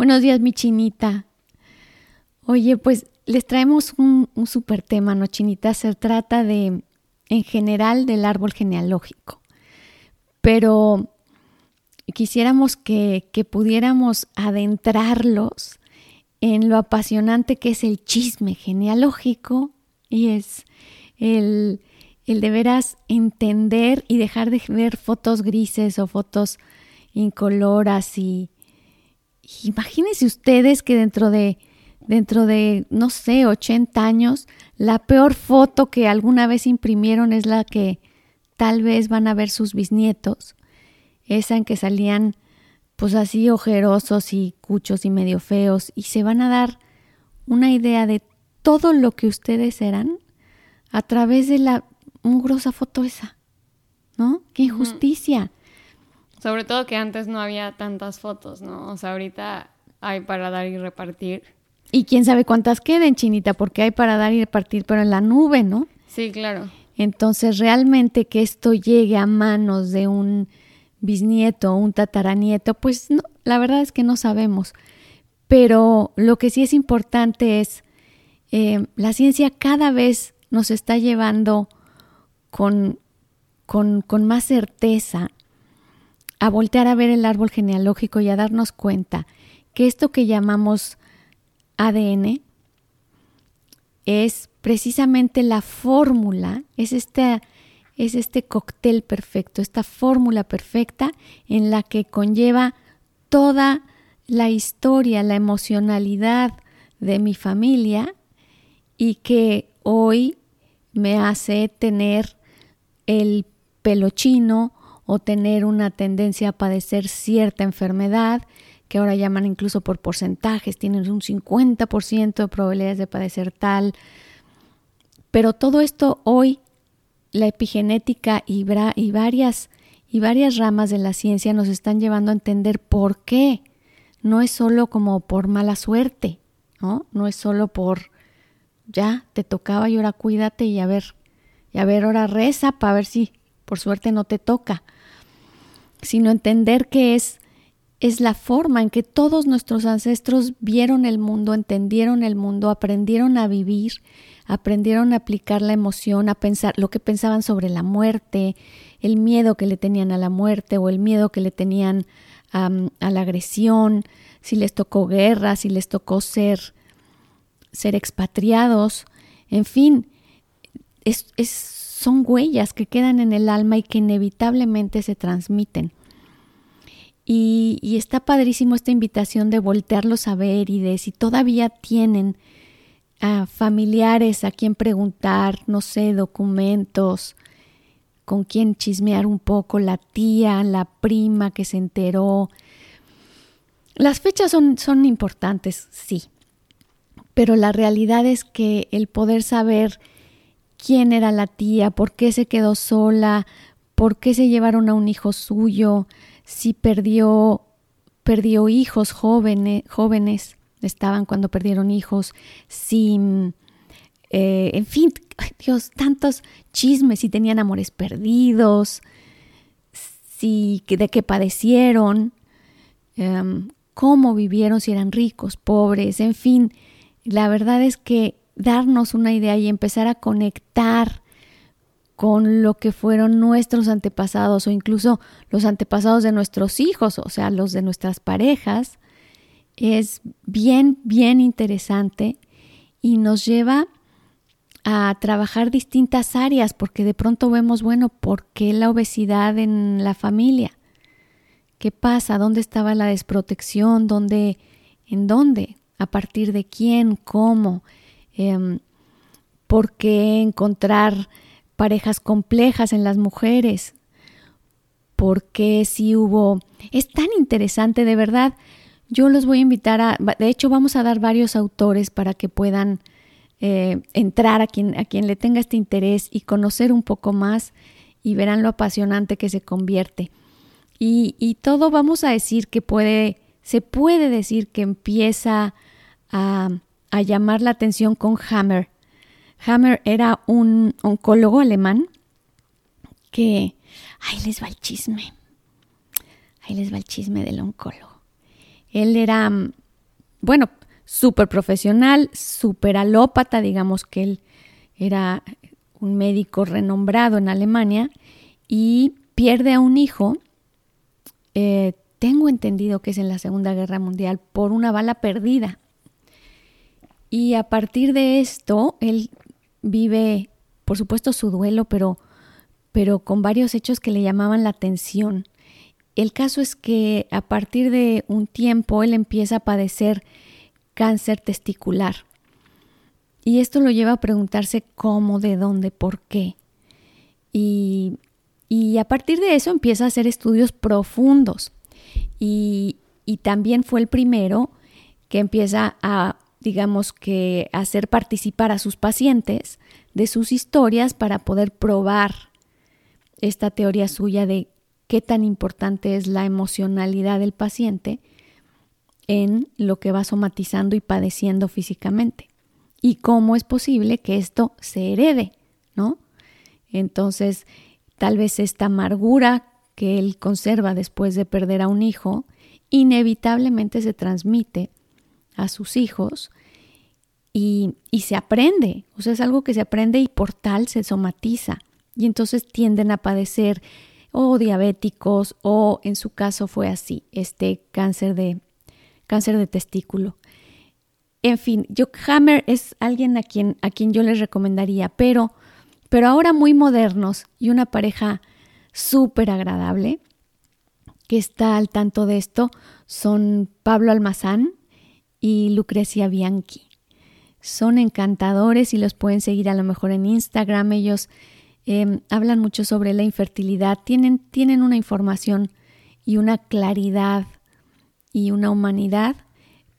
Buenos días, mi chinita. Oye, pues les traemos un, un super tema, ¿no, chinita? Se trata de, en general, del árbol genealógico. Pero quisiéramos que, que pudiéramos adentrarlos en lo apasionante que es el chisme genealógico y es el, el de veras entender y dejar de ver fotos grises o fotos incoloras y, imagínense ustedes que dentro de dentro de no sé 80 años la peor foto que alguna vez imprimieron es la que tal vez van a ver sus bisnietos esa en que salían pues así ojerosos y cuchos y medio feos y se van a dar una idea de todo lo que ustedes eran a través de la mugrosa foto esa, ¿no? ¡Qué injusticia! Sobre todo que antes no había tantas fotos, ¿no? O sea, ahorita hay para dar y repartir. Y quién sabe cuántas queden, chinita, porque hay para dar y repartir, pero en la nube, ¿no? Sí, claro. Entonces, realmente que esto llegue a manos de un bisnieto o un tataranieto, pues no, la verdad es que no sabemos. Pero lo que sí es importante es, eh, la ciencia cada vez nos está llevando con, con, con más certeza a voltear a ver el árbol genealógico y a darnos cuenta que esto que llamamos ADN es precisamente la fórmula, es este, es este cóctel perfecto, esta fórmula perfecta en la que conlleva toda la historia, la emocionalidad de mi familia y que hoy me hace tener el pelo chino o tener una tendencia a padecer cierta enfermedad, que ahora llaman incluso por porcentajes, tienen un 50% de probabilidades de padecer tal. Pero todo esto hoy, la epigenética y, y, varias, y varias ramas de la ciencia nos están llevando a entender por qué. No es solo como por mala suerte, ¿no? No es solo por ya te tocaba y ahora cuídate y a ver, y a ver, ahora reza para ver si por suerte no te toca, sino entender que es, es la forma en que todos nuestros ancestros vieron el mundo, entendieron el mundo, aprendieron a vivir, aprendieron a aplicar la emoción, a pensar lo que pensaban sobre la muerte, el miedo que le tenían a la muerte o el miedo que le tenían a la agresión, si les tocó guerra, si les tocó ser, ser expatriados, en fin, es, es, son huellas que quedan en el alma y que inevitablemente se transmiten. Y, y, está padrísimo esta invitación de voltearlos a ver y de si todavía tienen a familiares a quien preguntar, no sé, documentos, con quien chismear un poco, la tía, la prima que se enteró. Las fechas son, son importantes, sí, pero la realidad es que el poder saber quién era la tía, por qué se quedó sola, por qué se llevaron a un hijo suyo, si perdió, perdió hijos jóvenes, jóvenes estaban cuando perdieron hijos, si, eh, en fin, Dios, tantos chismes, si tenían amores perdidos, si, de qué padecieron, um, cómo vivieron, si eran ricos, pobres, en fin, la verdad es que darnos una idea y empezar a conectar con lo que fueron nuestros antepasados o incluso los antepasados de nuestros hijos, o sea, los de nuestras parejas, es bien, bien interesante y nos lleva a trabajar distintas áreas porque de pronto vemos, bueno, ¿por qué la obesidad en la familia? ¿Qué pasa? ¿Dónde estaba la desprotección? ¿Dónde? ¿En dónde? ¿A partir de quién? ¿Cómo? Eh, ¿Por qué encontrar parejas complejas en las mujeres? por qué si hubo... Es tan interesante, de verdad. Yo los voy a invitar a... De hecho, vamos a dar varios autores para que puedan eh, entrar a quien, a quien le tenga este interés y conocer un poco más y verán lo apasionante que se convierte. Y, y todo vamos a decir que puede, se puede decir que empieza a, a llamar la atención con Hammer. Hammer era un oncólogo alemán que... Ahí les va el chisme. Ahí les va el chisme del oncólogo. Él era, bueno, súper profesional, súper alópata, digamos que él era un médico renombrado en Alemania y pierde a un hijo, eh, tengo entendido que es en la Segunda Guerra Mundial, por una bala perdida. Y a partir de esto, él vive, por supuesto, su duelo, pero, pero con varios hechos que le llamaban la atención. El caso es que a partir de un tiempo él empieza a padecer cáncer testicular. Y esto lo lleva a preguntarse cómo, de dónde, por qué. Y, y a partir de eso empieza a hacer estudios profundos. Y, y también fue el primero que empieza a, digamos que, hacer participar a sus pacientes de sus historias para poder probar esta teoría suya de qué tan importante es la emocionalidad del paciente en lo que va somatizando y padeciendo físicamente y cómo es posible que esto se herede, ¿no? Entonces, tal vez esta amargura que él conserva después de perder a un hijo, inevitablemente se transmite a sus hijos y, y, se aprende, o sea, es algo que se aprende y por tal se somatiza y entonces tienden a padecer o diabéticos o en su caso fue así, este cáncer de cáncer de testículo. En fin, yo Hammer es alguien a quien, a quien yo les recomendaría, pero, pero ahora muy modernos y una pareja súper agradable que está al tanto de esto son Pablo Almazán y Lucrecia Bianchi. Son encantadores y los pueden seguir a lo mejor en Instagram. Ellos em, hablan mucho sobre la infertilidad, tienen, tienen una información y una claridad y una humanidad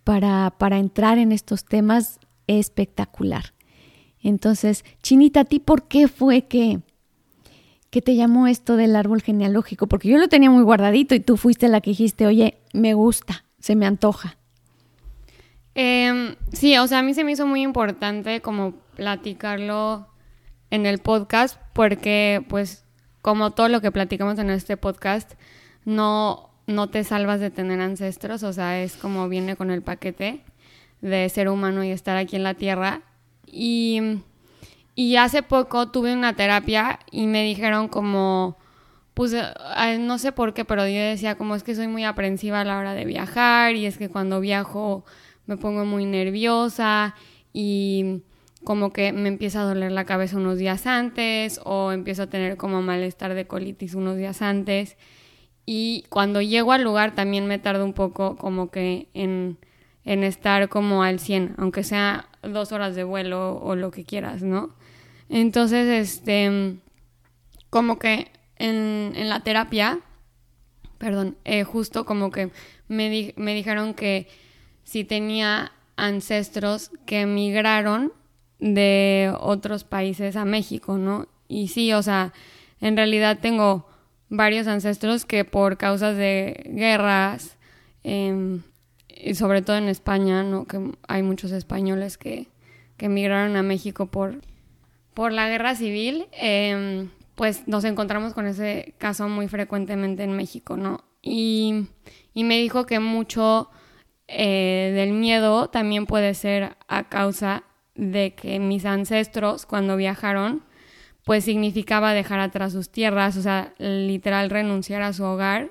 para, para entrar en estos temas espectacular. Entonces, Chinita, ¿a ti por qué fue que, que te llamó esto del árbol genealógico? Porque yo lo tenía muy guardadito y tú fuiste la que dijiste, oye, me gusta, se me antoja. Em, sí, o sea, a mí se me hizo muy importante como platicarlo en el podcast porque pues como todo lo que platicamos en este podcast, no no te salvas de tener ancestros, o sea, es como viene con el paquete de ser humano y estar aquí en la Tierra. Y, y hace poco tuve una terapia y me dijeron como, pues no sé por qué, pero yo decía como es que soy muy aprensiva a la hora de viajar y es que cuando viajo me pongo muy nerviosa y como que me empieza a doler la cabeza unos días antes o empiezo a tener como malestar de colitis unos días antes. Y cuando llego al lugar también me tardo un poco como que en, estar como al 100, aunque sea dos horas de vuelo o lo que quieras, ¿no? Entonces, este, como que en, en la terapia, perdón, eh, justo como que me, me dijeron que si tenía ancestros que emigraron de otros países a México, ¿no? Y sí, o sea, en realidad tengo varios ancestros que por causas de guerras, em, y sobre todo en España, ¿no? que hay muchos españoles que, que emigraron a México por, por la guerra civil, em, pues nos encontramos con ese caso muy frecuentemente en México, ¿no? Y, y me dijo que mucho eh, del miedo también puede ser a causa de que mis ancestros cuando viajaron pues significaba dejar atrás sus tierras, o sea, literal renunciar a su hogar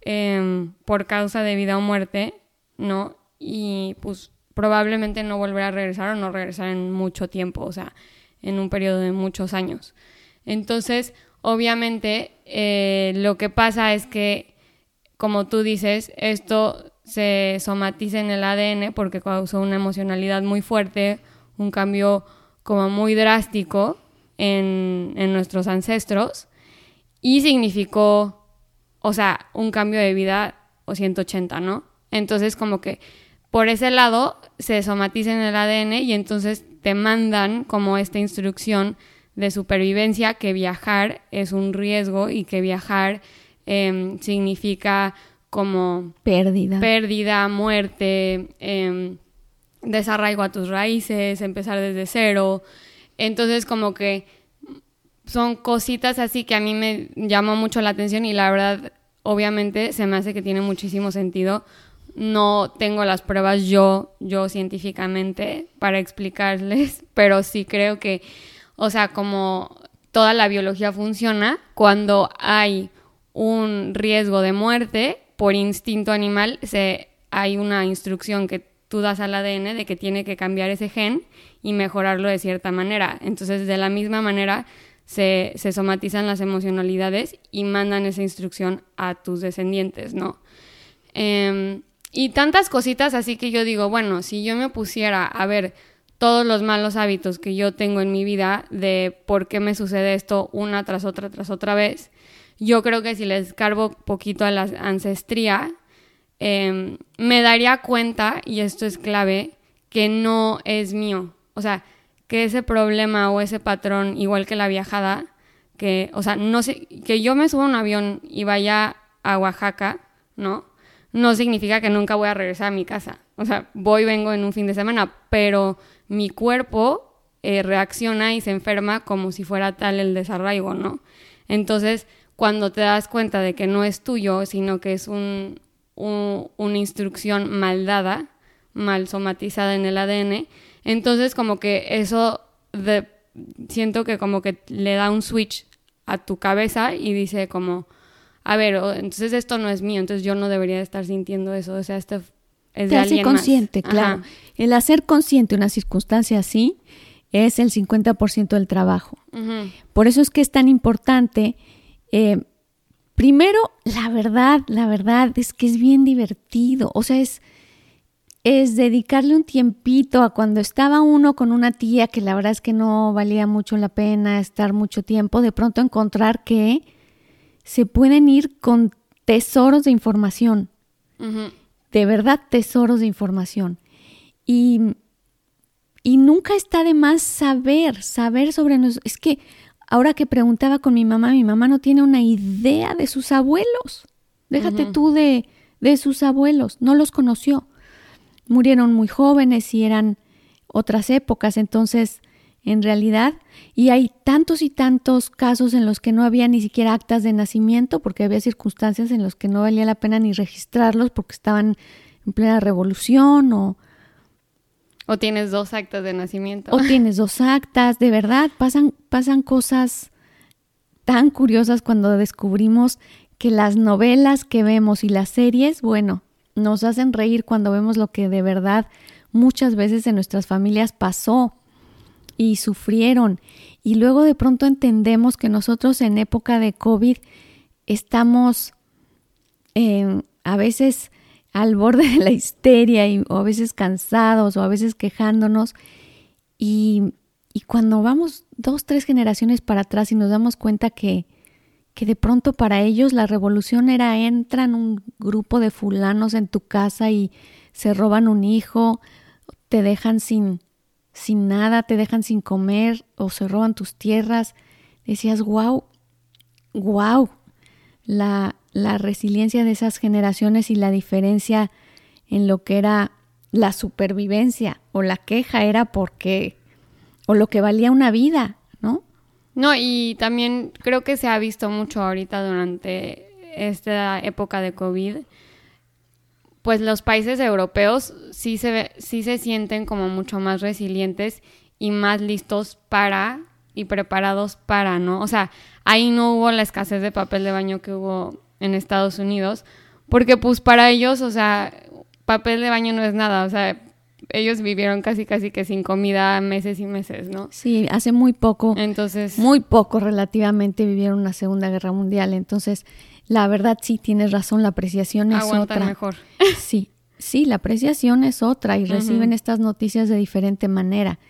em, por causa de vida o muerte, ¿no? Y pues probablemente no volver a regresar o no regresar en mucho tiempo, o sea, en un periodo de muchos años. Entonces, obviamente, eh, lo que pasa es que, como tú dices, esto se somatiza en el ADN porque causó una emocionalidad muy fuerte, un cambio como muy drástico en, nuestros ancestros y significó o sea, un cambio de vida o 180, ¿no? Entonces como que por ese lado se somatiza en el ADN y entonces te mandan como esta instrucción de supervivencia que viajar es un riesgo y que viajar em, significa como pérdida, pérdida muerte, eh, desarraigo a tus raíces, empezar desde cero. Entonces como que son cositas así que a mí me llamó mucho la atención y la verdad obviamente se me hace que tiene muchísimo sentido. No tengo las pruebas yo, yo científicamente para explicarles, pero sí creo que, o sea, como toda la biología funciona, cuando hay un riesgo de muerte por instinto animal, se, hay una instrucción que tú das al ADN de que tiene que cambiar ese gen y mejorarlo de cierta manera. Entonces, de la misma manera, se, somatizan las emocionalidades y mandan esa instrucción a tus descendientes, ¿no? Em, y tantas cositas así que yo digo, bueno, si yo me pusiera a ver todos los malos hábitos que yo tengo en mi vida de por qué me sucede esto una tras otra tras otra vez, yo creo que si les cargo poquito a la ancestría, Em, me daría cuenta, y esto es clave, que no es mío. O sea, que ese problema o ese patrón, igual que la viajada, que, o sea, no sé, que yo me suba a un avión y vaya a Oaxaca, ¿no? No significa que nunca voy a regresar a mi casa. O sea, voy, vengo en un fin de semana, pero mi cuerpo eh, reacciona y se enferma como si fuera tal el desarraigo, ¿no? Entonces, cuando te das cuenta de que no es tuyo, sino que es un, una instrucción mal dada, mal somatizada en el ADN. Entonces como que eso de, siento que como que le da un switch a tu cabeza y dice como, a ver, entonces esto no es mío, entonces yo no debería estar sintiendo eso, o sea, esto es de alguien consciente, claro. El hacer consciente una circunstancia así es el 50% del trabajo. Por eso es que es tan importante eh, Primero, la verdad, la verdad es que es bien divertido. O sea, es, es dedicarle un tiempito a cuando estaba uno con una tía que la verdad es que no valía mucho la pena estar mucho tiempo, de pronto encontrar que se pueden ir con tesoros de información. De verdad, tesoros de información. Y, y nunca está de más saber, saber sobre nosotros. Es que Ahora que preguntaba con mi mamá, mi mamá no tiene una idea de sus abuelos. Déjate tú de, de sus abuelos, no los conoció. Murieron muy jóvenes y eran otras épocas, entonces, en realidad, y hay tantos y tantos casos en los que no había ni siquiera actas de nacimiento, porque había circunstancias en las que no valía la pena ni registrarlos porque estaban en plena revolución o, o tienes dos actas de nacimiento. O tienes dos actas, de verdad, pasan, pasan cosas tan curiosas cuando descubrimos que las novelas que vemos y las series, bueno, nos hacen reír cuando vemos lo que de verdad muchas veces en nuestras familias pasó y sufrieron. Y luego de pronto entendemos que nosotros en época de COVID estamos eh, a veces al borde de la histeria y, o a veces cansados o a veces quejándonos. Y, y cuando vamos dos, tres generaciones para atrás y nos damos cuenta que, que de pronto para ellos la revolución era entran un grupo de fulanos en tu casa y se roban un hijo, te dejan sin, sin nada, te dejan sin comer o se roban tus tierras. Decías, wow, wow, la, la resiliencia de esas generaciones y la diferencia en lo que era la supervivencia o la queja era porque o lo que valía una vida, ¿no? No, y también creo que se ha visto mucho ahorita durante esta época de COVID, pues los países europeos sí se, sí se sienten como mucho más resilientes y más listos para y preparados para, ¿no? O sea, ahí no hubo la escasez de papel de baño que hubo en Estados Unidos, porque pues para ellos, o sea, papel de baño no es nada, o sea, ellos vivieron casi casi que sin comida meses y meses, ¿no? Sí, hace muy poco. Entonces, muy poco relativamente vivieron una Segunda Guerra Mundial, entonces la verdad sí tienes razón, la apreciación es otra. mejor. Sí. Sí, la apreciación es otra y reciben estas noticias de diferente manera.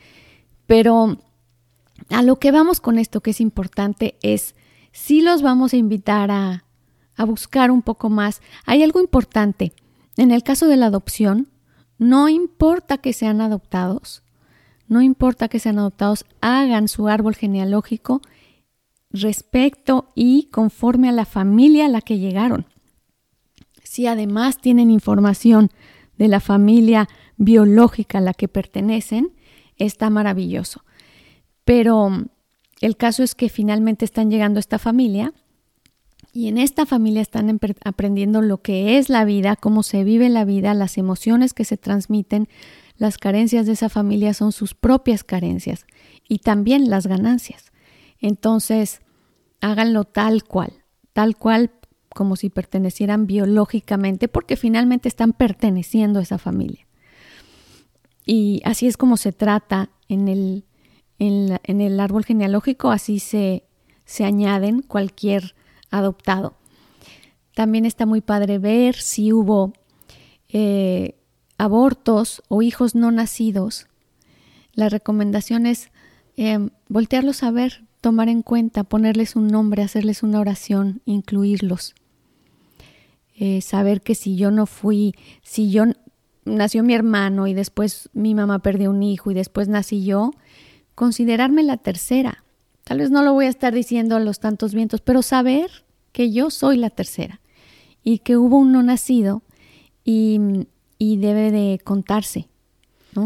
Pero a lo que vamos con esto que es importante es, sí los vamos a invitar a, a buscar un poco más. Hay algo importante. En el caso de la adopción, no importa que sean adoptados, no importa que sean adoptados, hagan su árbol genealógico respecto y conforme a la familia a la que llegaron. Si además tienen información de la familia biológica a la que pertenecen, está maravilloso. Pero mm, el caso es que finalmente están llegando a esta familia y en esta familia están aprendiendo lo que es la vida, cómo se vive la vida, las emociones que se transmiten. Las carencias de esa familia son sus propias carencias y también las ganancias. Entonces, háganlo tal cual, tal cual como si pertenecieran biológicamente, porque finalmente están perteneciendo a esa familia. Y así es como se trata en el, en, el árbol genealógico, así se, se añaden cualquier adoptado. También está muy padre ver si hubo eh, abortos o hijos no nacidos. La recomendación es em, voltearlos a ver, tomar en cuenta, ponerles un nombre, hacerles una oración, incluirlos. Eh, saber que si yo no fui, si yo nació mi hermano y después mi mamá perdió un hijo y después nací yo, considerarme la tercera. Tal vez no lo voy a estar diciendo a los tantos vientos, pero saber que yo soy la tercera y que hubo un no nacido y, debe de contarse.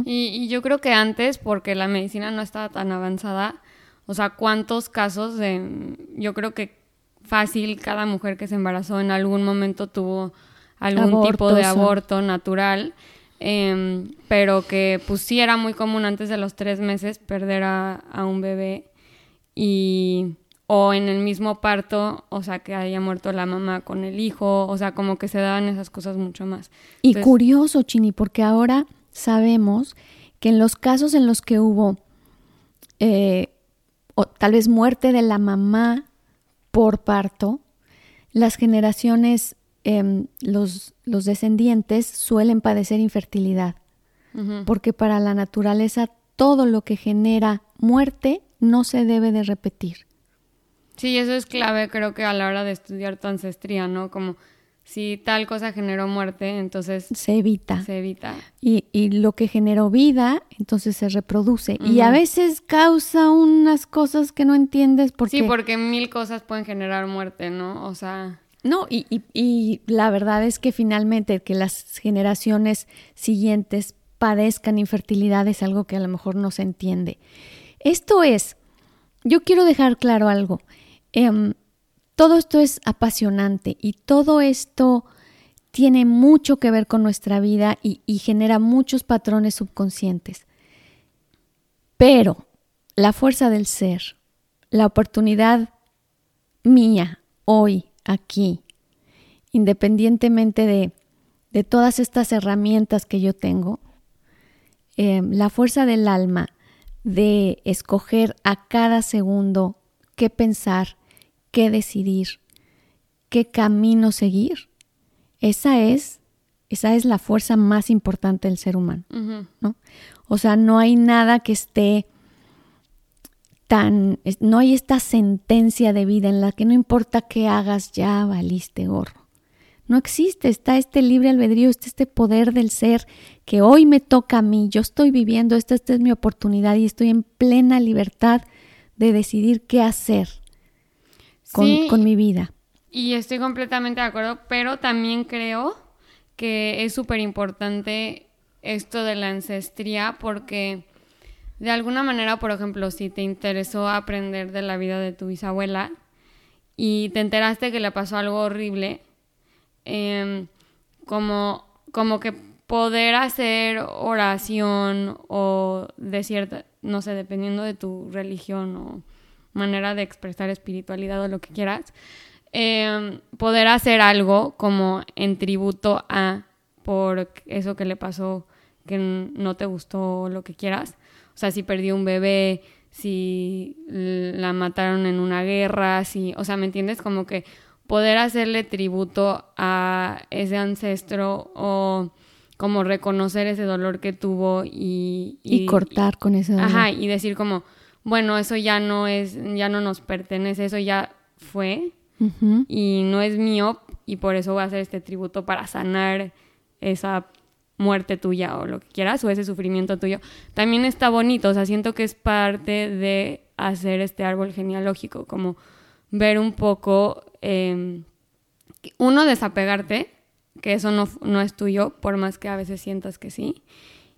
Y, y, yo creo que antes, porque la medicina no estaba tan avanzada, o sea, cuántos casos de, yo creo que fácil cada mujer que se embarazó en algún momento tuvo algún tipo de aborto natural, em, pero que pues sí era muy común antes de los tres meses perder a, un bebé y o en el mismo parto, o sea, que haya muerto la mamá con el hijo, o sea, como que se daban esas cosas mucho más. Y curioso, Chini, porque ahora sabemos que en los casos en los que hubo eh, o tal vez muerte de la mamá por parto, las generaciones Em, los, los, descendientes suelen padecer infertilidad, porque para la naturaleza todo lo que genera muerte no se debe de repetir. Sí, eso es clave creo que a la hora de estudiar tu ancestría, ¿no? Como si tal cosa generó muerte, entonces se evita. Se evita. Y, y lo que generó vida, entonces se reproduce. Y a veces causa unas cosas que no entiendes porque... Sí, porque mil cosas pueden generar muerte, ¿no? O sea... No, y, y, la verdad es que finalmente que las generaciones siguientes padezcan infertilidad es algo que a lo mejor no se entiende. Esto es, yo quiero dejar claro algo. Em, todo esto es apasionante y todo esto tiene mucho que ver con nuestra vida y, genera muchos patrones subconscientes. Pero la fuerza del ser, la oportunidad mía hoy aquí, independientemente de, de todas estas herramientas que yo tengo, eh, la fuerza del alma de escoger a cada segundo qué pensar, qué decidir, qué camino seguir, esa es, esa es la fuerza más importante del ser humano, ¿no? O sea, no hay nada que esté no hay esta sentencia de vida en la que no importa qué hagas, ya valiste gorro. No existe, está este libre albedrío, está este poder del ser que hoy me toca a mí, yo estoy viviendo, esta, esta es mi oportunidad y estoy en plena libertad de decidir qué hacer con, con mi vida. Y estoy completamente de acuerdo, pero también creo que es súper importante esto de la ancestría porque de alguna manera, por ejemplo, si te interesó aprender de la vida de tu bisabuela y te enteraste que le pasó algo horrible, em, como, como que poder hacer oración o de cierta, no sé, dependiendo de tu religión o manera de expresar espiritualidad o lo que quieras, em, poder hacer algo como en tributo a por eso que le pasó que no te gustó lo que quieras o sea, si perdió un bebé, si la mataron en una guerra, si, o sea, ¿me entiendes? Como que poder hacerle tributo a ese ancestro o como reconocer ese dolor que tuvo y... Y, cortar con ese dolor. Ajá, y decir como, bueno, eso ya no es, ya no nos pertenece, eso ya fue. y no es mío y por eso voy a hacer este tributo para sanar esa muerte tuya o lo que quieras o ese sufrimiento tuyo. También está bonito, o sea, siento que es parte de hacer este árbol genealógico, como ver un poco, em, uno, desapegarte, que eso no, no es tuyo, por más que a veces sientas que sí.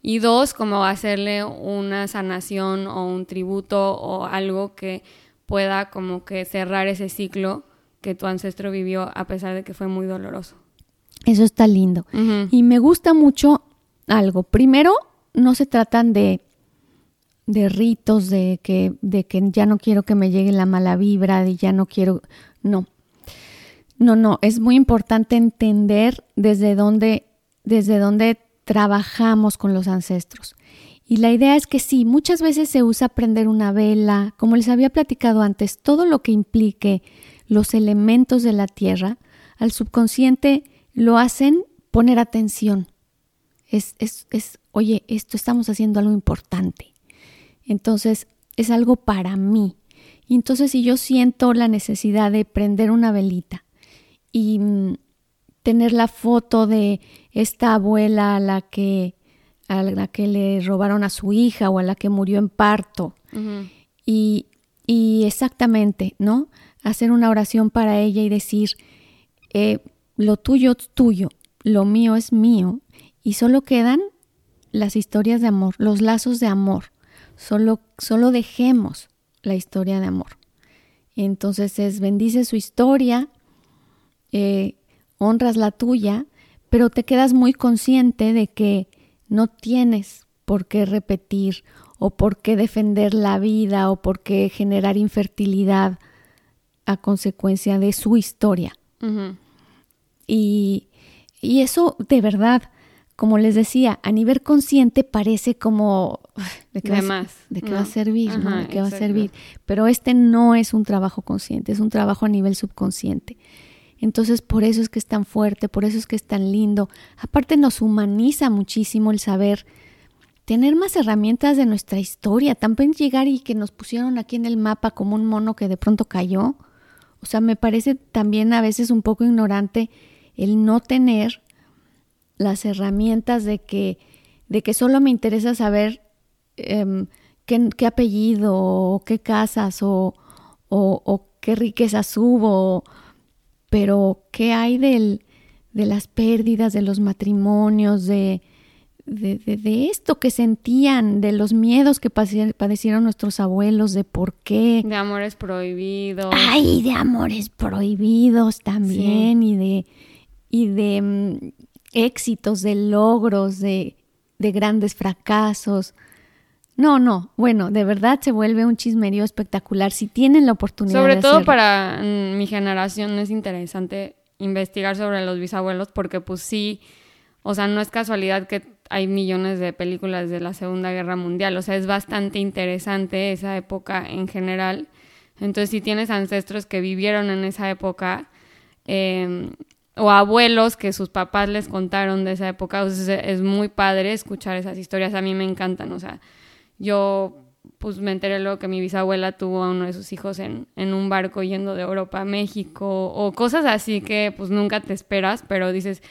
Y dos, como hacerle una sanación o un tributo o algo que pueda como que cerrar ese ciclo que tu ancestro vivió a pesar de que fue muy doloroso. Eso está lindo. Y me gusta mucho algo. Primero, no se tratan de, de ritos, de que, de que ya no quiero que me llegue la mala vibra, de ya no quiero. No. No, no. Es muy importante entender desde dónde, desde dónde trabajamos con los ancestros. Y la idea es que sí, muchas veces se usa prender una vela, como les había platicado antes, todo lo que implique los elementos de la tierra, al subconsciente lo hacen poner atención. Es, es, es, oye, esto estamos haciendo algo importante. Entonces, es algo para mí. Y entonces, si yo siento la necesidad de prender una velita y mm, tener la foto de esta abuela a la que a la que le robaron a su hija o a la que murió en parto. y, y, exactamente, ¿no? Hacer una oración para ella y decir, eh, lo tuyo es tuyo, lo mío es mío, y solo quedan las historias de amor, los lazos de amor. Solo, solo dejemos la historia de amor. Entonces es bendice su historia, eh, honras la tuya, pero te quedas muy consciente de que no tienes por qué repetir o por qué defender la vida o por qué generar infertilidad a consecuencia de su historia. Y, eso de verdad, como les decía, a nivel consciente parece como de qué, va, de qué va, a servir, De qué va a servir. Pero este no es un trabajo consciente, es un trabajo a nivel subconsciente. Entonces, por eso es que es tan fuerte, por eso es que es tan lindo. Aparte, nos humaniza muchísimo el saber tener más herramientas de nuestra historia. También llegar y que nos pusieron aquí en el mapa como un mono que de pronto cayó. O sea, me parece también a veces un poco ignorante el no tener las herramientas de que, de que solo me interesa saber em, qué, apellido, o qué casas, o, o, qué riquezas hubo, pero qué hay del, de las pérdidas, de los matrimonios, de, de, de, esto que sentían, de los miedos que padecieron nuestros abuelos, de por qué. De amores prohibidos. Ay, de amores prohibidos también, y de y de mm, éxitos, de logros, de, de grandes fracasos. No, no, bueno, de verdad se vuelve un chismerío espectacular si tienen la oportunidad. Sobre todo para mm, mi generación es interesante investigar sobre los bisabuelos porque pues sí, o sea, no es casualidad que hay millones de películas de la Segunda Guerra Mundial, o sea, es bastante interesante esa época en general. Entonces, si tienes ancestros que vivieron en esa época, eh, o abuelos que sus papás les contaron de esa época. es muy padre escuchar esas historias. A mí me encantan. O sea, yo pues me enteré luego que mi bisabuela tuvo a uno de sus hijos en, en un barco yendo de Europa a México o cosas así que pues nunca te esperas, pero dices,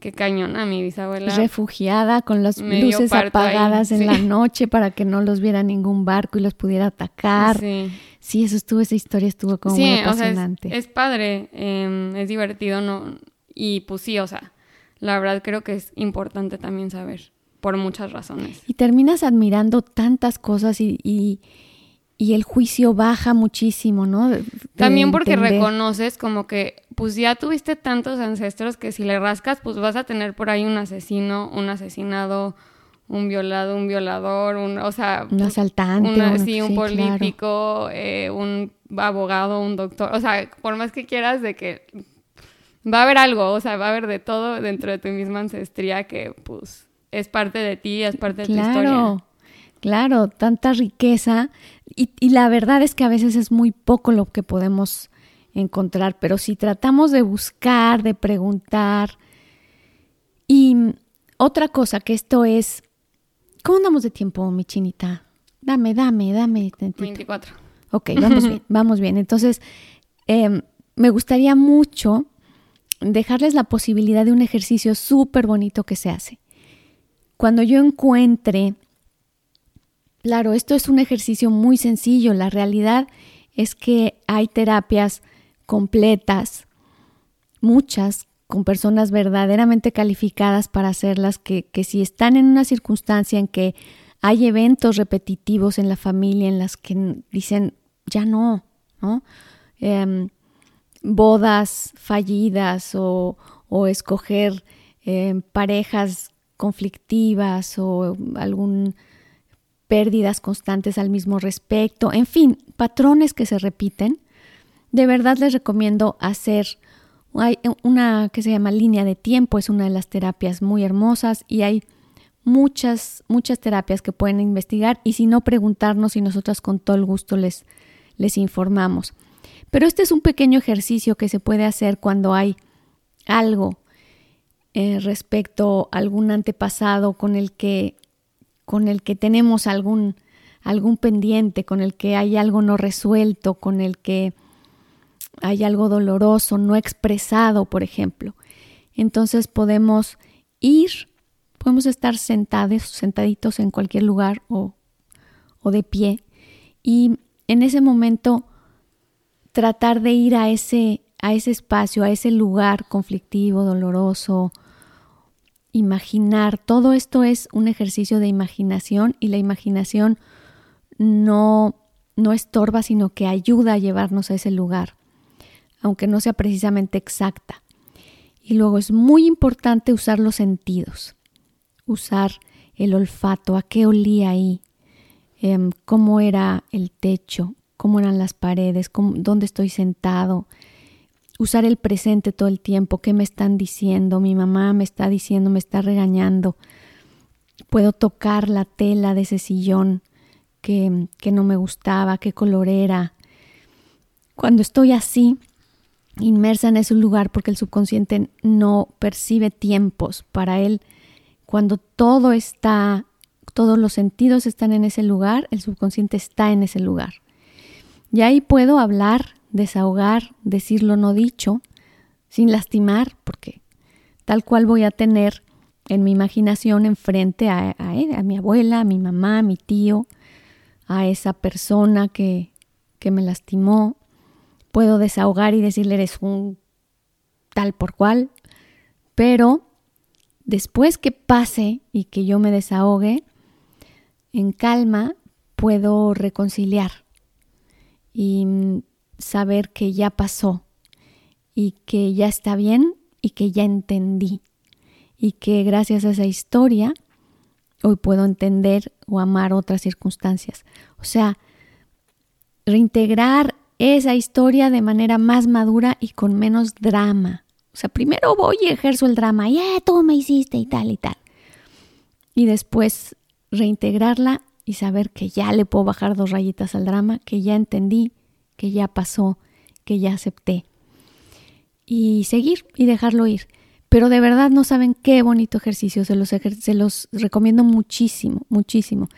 qué cañón a mi bisabuela. Refugiada con las luces apagadas en la noche para que no los viera ningún barco y los pudiera atacar. Sí. Sí, eso estuvo, esa historia estuvo como muy apasionante. O sea, es, padre, em, es divertido, ¿no? Y pues sí, o sea, la verdad creo que es importante también saber, por muchas razones. Y terminas admirando tantas cosas y, y, el juicio baja muchísimo, ¿no? también porque reconoces como que, pues ya tuviste tantos ancestros que si le rascas, pues vas a tener por ahí un asesino, un asesinado, un violado, un violador, un, o sea, un asaltante, sí, un político, eh, un abogado, un doctor, o sea, por más que quieras de que va a haber algo, o sea, va a haber de todo dentro de tu misma ancestría que pues es parte de ti, es parte de tu historia. Claro, tanta riqueza y, y la verdad es que a veces es muy poco lo que podemos encontrar, pero si tratamos de buscar, de preguntar y otra cosa que esto es ¿Cómo andamos de tiempo, mi chinita? Dame, dame, dame. 24. Ok, vamos bien, vamos bien. Entonces, em, me gustaría mucho dejarles la posibilidad de un ejercicio súper bonito que se hace. Cuando yo encuentre, claro, esto es un ejercicio muy sencillo, la realidad es que hay terapias completas, muchas, con personas verdaderamente calificadas para hacerlas, que, que si están en una circunstancia en que hay eventos repetitivos en la familia en las que dicen, ya no, ¿no? Em, bodas fallidas o, escoger em, parejas conflictivas o algún pérdidas constantes al mismo respecto, en fin, patrones que se repiten, de verdad les recomiendo hacer hay una que se llama línea de tiempo, es una de las terapias muy hermosas y hay muchas, muchas terapias que pueden investigar y si no preguntarnos y nosotras con todo el gusto les, les informamos. Pero este es un pequeño ejercicio que se puede hacer cuando hay algo eh, respecto a algún antepasado con el que, con el que tenemos algún, algún pendiente, con el que hay algo no resuelto, con el que hay algo doloroso, no expresado, por ejemplo. Entonces podemos ir, podemos estar sentados, sentaditos en cualquier lugar o, o de pie y en ese momento tratar de ir a ese, a ese espacio, a ese lugar conflictivo, doloroso, imaginar. Todo esto es un ejercicio de imaginación y la imaginación no, no estorba, sino que ayuda a llevarnos a ese lugar aunque no sea precisamente exacta. Y luego es muy importante usar los sentidos, usar el olfato, a qué olía ahí, em, cómo era el techo, cómo eran las paredes, dónde estoy sentado, usar el presente todo el tiempo, qué me están diciendo, mi mamá me está diciendo, me está regañando, puedo tocar la tela de ese sillón que, que no me gustaba, qué color era. Cuando estoy así, inmersa en ese lugar porque el subconsciente no percibe tiempos. Para él, cuando todo está, todos los sentidos están en ese lugar, el subconsciente está en ese lugar. Y ahí puedo hablar, desahogar, decir lo no dicho, sin lastimar, porque tal cual voy a tener en mi imaginación enfrente a, a, mi abuela, a mi mamá, a mi tío, a esa persona que, que me lastimó, puedo desahogar y decirle eres un tal por cual, pero después que pase y que yo me desahogue, en calma puedo reconciliar. Y saber que ya pasó y que ya está bien y que ya entendí y que gracias a esa historia hoy puedo entender o amar otras circunstancias. O sea, reintegrar esa historia de manera más madura y con menos drama. O sea, primero voy y ejerzo el drama, y eh, tú me hiciste y tal y tal. Y después reintegrarla y saber que ya le puedo bajar dos rayitas al drama, que ya entendí, que ya pasó, que ya acepté. Y seguir y dejarlo ir. Pero de verdad no saben qué bonito ejercicio, se los, se los recomiendo muchísimo, muchísimo.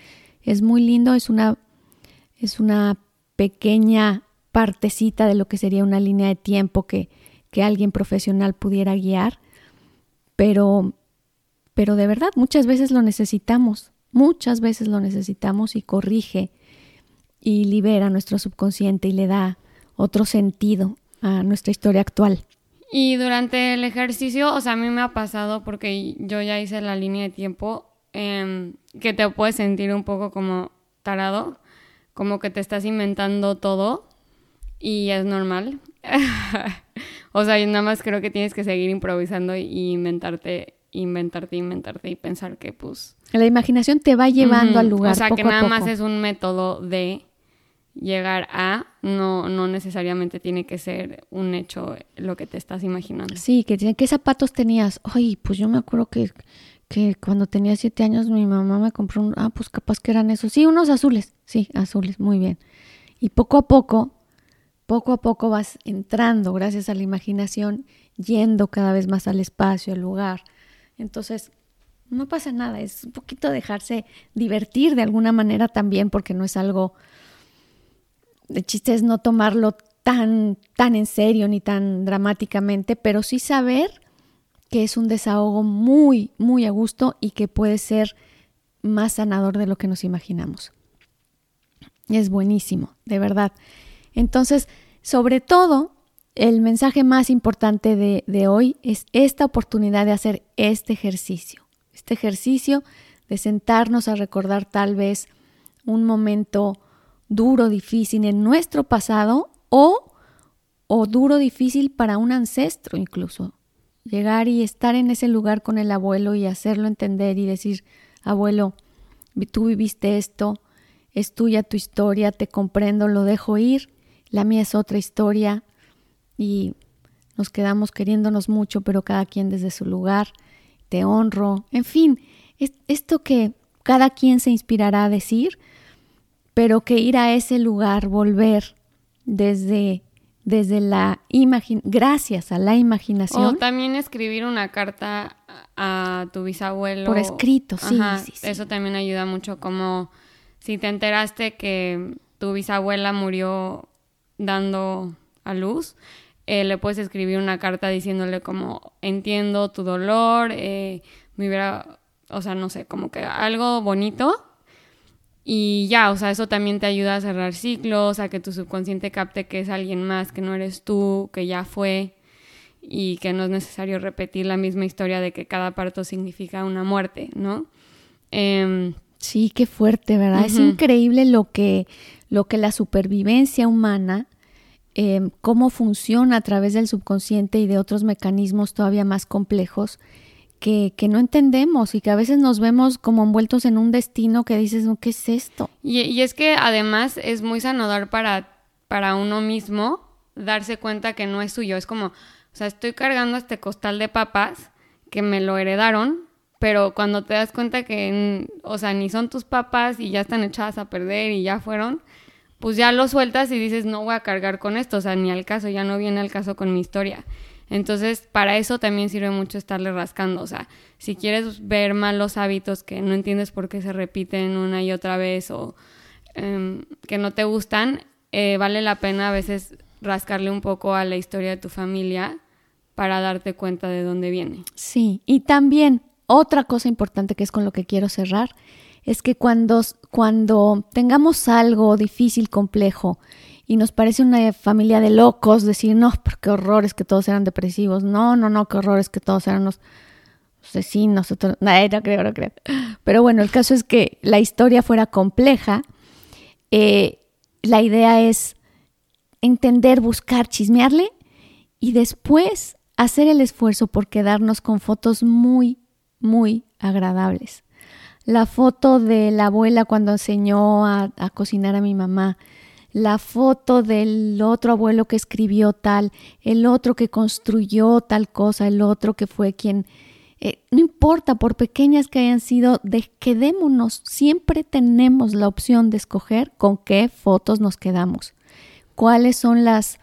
Es muy lindo, es una, es una pequeña partecita de lo que sería una línea de tiempo que, que alguien profesional pudiera guiar, pero, pero de verdad muchas veces lo necesitamos, muchas veces lo necesitamos y corrige y libera nuestro subconsciente y le da otro sentido a nuestra historia actual. Y durante el ejercicio, o sea, a mí me ha pasado porque yo ya hice la línea de tiempo em, que te puedes sentir un poco como tarado, como que te estás inventando todo y es normal. o sea, yo nada más creo que tienes que seguir improvisando y inventarte, inventarte, inventarte y pensar que pues... La imaginación te va llevando al lugar. O sea, que nada más es un método de llegar a, no, no necesariamente tiene que ser un hecho lo que te estás imaginando. Sí, que dicen, ¿qué zapatos tenías? Ay, pues yo me acuerdo que, que cuando tenía siete años mi mamá me compró un, ah, pues capaz que eran esos. Sí, unos azules. Sí, azules, muy bien. Y poco a poco poco a poco vas entrando, gracias a la imaginación, yendo cada vez más al espacio, al lugar. Entonces, no pasa nada, es un poquito dejarse divertir de alguna manera también, porque no es algo, el chiste es no tomarlo tan, tan en serio ni tan dramáticamente, pero sí saber que es un desahogo muy, muy a gusto y que puede ser más sanador de lo que nos imaginamos. Es buenísimo, de verdad. Entonces, sobre todo, el mensaje más importante de, de, hoy es esta oportunidad de hacer este ejercicio. Este ejercicio de sentarnos a recordar tal vez un momento duro, difícil en nuestro pasado o, o duro, difícil para un ancestro incluso. Llegar y estar en ese lugar con el abuelo y hacerlo entender y decir, abuelo, tú viviste esto, es tuya tu historia, te comprendo, lo dejo ir, la mía es otra historia y nos quedamos queriéndonos mucho, pero cada quien desde su lugar, te honro, en fin, esto que cada quien se inspirará a decir, pero que ir a ese lugar, volver desde, desde la imaginación, gracias a la imaginación. O también escribir una carta a tu bisabuelo. Por escrito, sí, sí, Eso también ayuda mucho, como si te enteraste que tu bisabuela murió dando a luz, eh, le puedes escribir una carta diciéndole como entiendo tu dolor, eh, me hubiera, o sea, no sé, como que algo bonito y ya, o sea, eso también te ayuda a cerrar ciclos, a que tu subconsciente capte que es alguien más, que no eres tú, que ya fue y que no es necesario repetir la misma historia de que cada parto significa una muerte, ¿no? Em, sí, qué fuerte, ¿verdad? Es increíble lo que, lo que la supervivencia humana, em, cómo funciona a través del subconsciente y de otros mecanismos todavía más complejos, que, no entendemos y que a veces nos vemos como envueltos en un destino que dices, ¿qué es esto? Y, es que además es muy sanador para, para uno mismo darse cuenta que no es suyo. Es como, o sea, estoy cargando este costal de papas que me lo heredaron, pero cuando te das cuenta que, o sea, ni son tus papas y ya están echadas a perder y ya fueron, pues ya lo sueltas y dices, no voy a cargar con esto, o sea, ni al caso, ya no viene al caso con mi historia. Entonces, para eso también sirve mucho estarle rascando. O sea, si quieres ver malos hábitos que no entiendes por qué se repiten una y otra vez o em, que no te gustan, eh, vale la pena a veces rascarle un poco a la historia de tu familia para darte cuenta de dónde viene. Sí, y también otra cosa importante que es con lo que quiero cerrar es que cuando, cuando tengamos algo difícil, complejo, y nos parece una familia de locos decir, no, pero qué horrores que todos eran depresivos, no, no, no, qué horrores que todos eran los asesinos, no, creo, no creo. Pero bueno, el caso es que la historia fuera compleja, eh, la idea es entender, buscar, chismearle y después hacer el esfuerzo por quedarnos con fotos muy, muy agradables. La foto de la abuela cuando enseñó a cocinar a mi mamá, la foto del otro abuelo que escribió tal, el otro que construyó tal cosa, el otro que fue quien... Eh, no importa, por pequeñas que hayan sido, de, quedémonos. Siempre tenemos la opción de escoger con qué fotos nos quedamos. ¿Cuáles son las,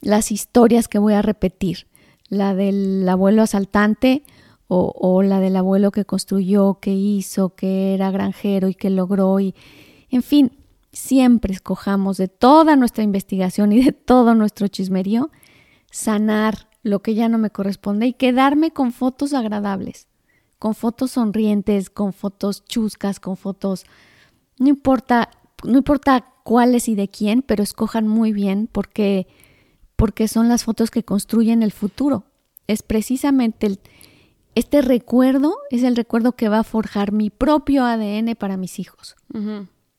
las historias que voy a repetir? ¿La del abuelo asaltante o, o la del abuelo que construyó, que hizo, que era granjero y que logró? Y, en fin, siempre escojamos de toda nuestra investigación y de todo nuestro chismerío, sanar lo que ya no me corresponde y quedarme con fotos agradables, con fotos sonrientes, con fotos chuscas, con fotos, no importa, no importa cuáles y de quién, pero escojan muy bien porque, porque son las fotos que construyen el futuro. Es precisamente este recuerdo, es el recuerdo que va a forjar mi propio ADN para mis hijos.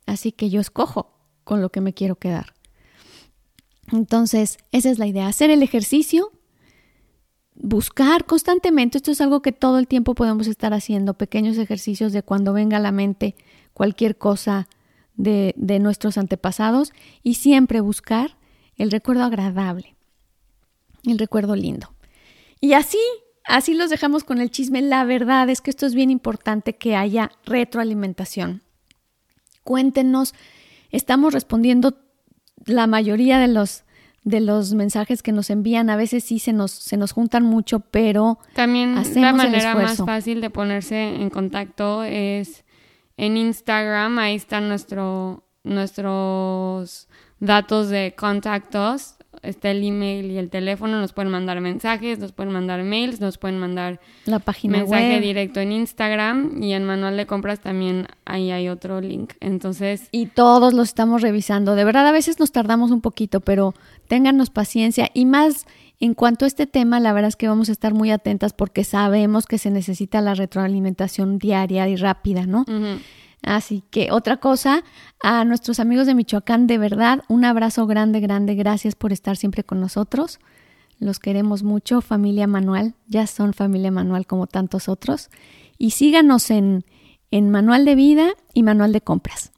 Así que yo escojo con lo que me quiero quedar. Entonces, esa es la idea, hacer el ejercicio, buscar constantemente, esto es algo que todo el tiempo podemos estar haciendo, pequeños ejercicios de cuando venga a la mente cualquier cosa de, de nuestros antepasados y siempre buscar el recuerdo agradable, el recuerdo lindo. Y así, así los dejamos con el chisme. La verdad es que esto es bien importante que haya retroalimentación. Cuéntenos, estamos respondiendo la mayoría de los de los mensajes que nos envían, a veces sí se nos, se nos juntan mucho, pero también la manera más fácil de ponerse en contacto es en Instagram, ahí están nuestro, nuestros datos de contactos, está el email y el teléfono, nos pueden mandar mensajes, nos pueden mandar mails, nos pueden mandar la página mensaje directo en Instagram y en manual de compras también ahí hay otro link. Entonces, y todos los estamos revisando. De verdad a veces nos tardamos un poquito, pero téngannos paciencia y más en cuanto a este tema, la verdad es que vamos a estar muy atentas porque sabemos que se necesita la retroalimentación diaria y rápida, ¿no? Así que otra cosa, a nuestros amigos de Michoacán, de verdad, un abrazo grande, grande, gracias por estar siempre con nosotros. Los queremos mucho, familia Manual, ya son familia Manual como tantos otros. Y síganos en, en Manual de Vida y Manual de Compras.